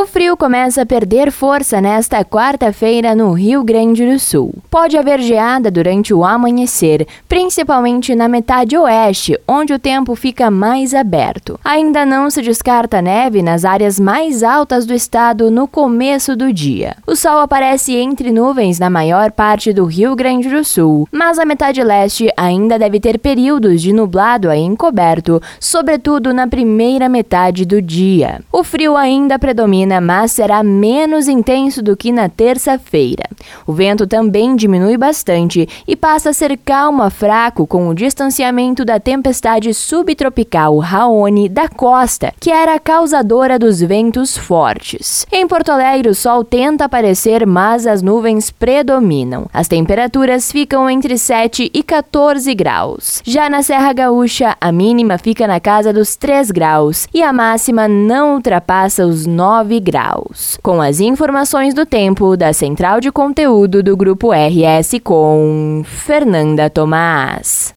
O frio começa a perder força nesta quarta-feira no Rio Grande do Sul. Pode haver geada durante o amanhecer, principalmente na metade oeste, onde o tempo fica mais aberto. Ainda não se descarta neve nas áreas mais altas do estado no começo do dia. O sol aparece entre nuvens na maior parte do Rio Grande do Sul, mas a metade leste ainda deve ter períodos de nublado a encoberto, sobretudo na primeira metade do dia. O frio ainda predomina, mas será menos intenso do que na terça-feira. O vento também diminui bastante e passa a ser calmo fraco com o distanciamento da tempestade subtropical Raoni da costa, que era a causadora dos ventos fortes. Em Porto Alegre, o sol tenta aparecer, mas as nuvens predominam. As temperaturas ficam entre 7 e 14 graus. Já na Serra Gaúcha, a mínima fica na casa dos 3 graus e a máxima não ultrapassa os 9 graus. Com as informações do tempo da Central de Conteúdo do Grupo RS com Fernanda Tomás.